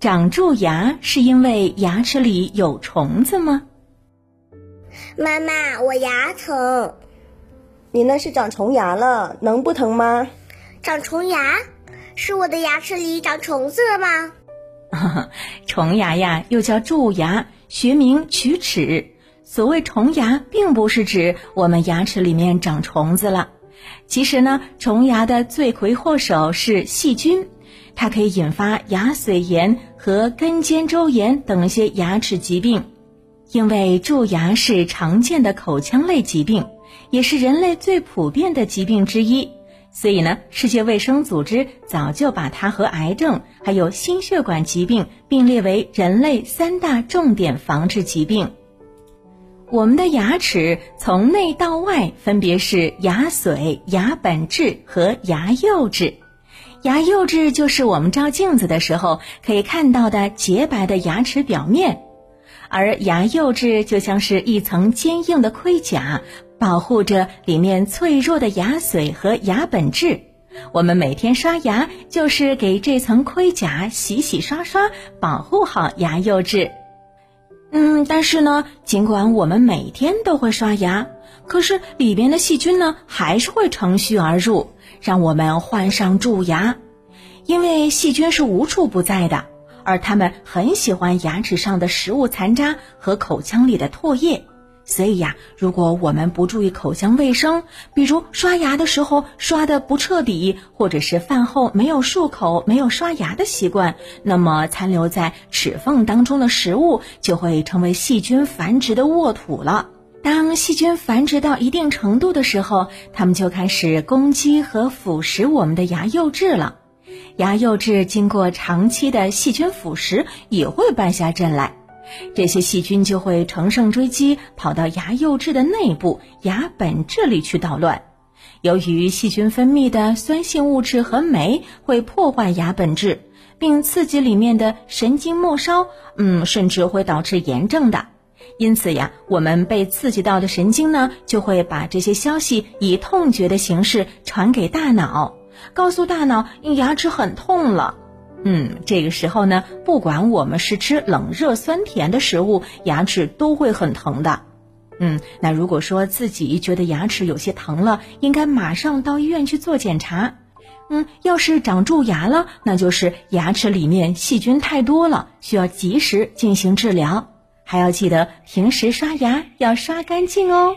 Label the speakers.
Speaker 1: 长蛀牙是因为牙齿里有虫子吗？
Speaker 2: 妈妈，我牙疼。
Speaker 3: 你那是长虫牙了，能不疼吗？
Speaker 2: 长虫牙，是我的牙齿里长虫子了
Speaker 1: 吗？虫牙呀，又叫蛀牙，学名龋齿。所谓虫牙，并不是指我们牙齿里面长虫子了。其实呢，虫牙的罪魁祸首是细菌，它可以引发牙髓炎和根尖周炎等一些牙齿疾病。因为蛀牙是常见的口腔类疾病，也是人类最普遍的疾病之一，所以呢，世界卫生组织早就把它和癌症还有心血管疾病并列为人类三大重点防治疾病。我们的牙齿从内到外分别是牙髓、牙本质和牙釉质。牙釉质就是我们照镜子的时候可以看到的洁白的牙齿表面，而牙釉质就像是一层坚硬的盔甲，保护着里面脆弱的牙髓和牙本质。我们每天刷牙就是给这层盔甲洗洗刷刷，保护好牙釉质。嗯，但是呢，尽管我们每天都会刷牙，可是里边的细菌呢，还是会乘虚而入，让我们患上蛀牙。因为细菌是无处不在的，而它们很喜欢牙齿上的食物残渣和口腔里的唾液。所以呀，如果我们不注意口腔卫生，比如刷牙的时候刷的不彻底，或者是饭后没有漱口、没有刷牙的习惯，那么残留在齿缝当中的食物就会成为细菌繁殖的沃土了。当细菌繁殖到一定程度的时候，它们就开始攻击和腐蚀我们的牙釉质了。牙釉质经过长期的细菌腐蚀，也会败下阵来。这些细菌就会乘胜追击，跑到牙釉质的内部牙本质里去捣乱。由于细菌分泌的酸性物质和酶会破坏牙本质，并刺激里面的神经末梢，嗯，甚至会导致炎症的。因此呀，我们被刺激到的神经呢，就会把这些消息以痛觉的形式传给大脑，告诉大脑牙齿很痛了。嗯，这个时候呢，不管我们是吃冷热酸甜的食物，牙齿都会很疼的。嗯，那如果说自己觉得牙齿有些疼了，应该马上到医院去做检查。嗯，要是长蛀牙了，那就是牙齿里面细菌太多了，需要及时进行治疗。还要记得平时刷牙要刷干净哦。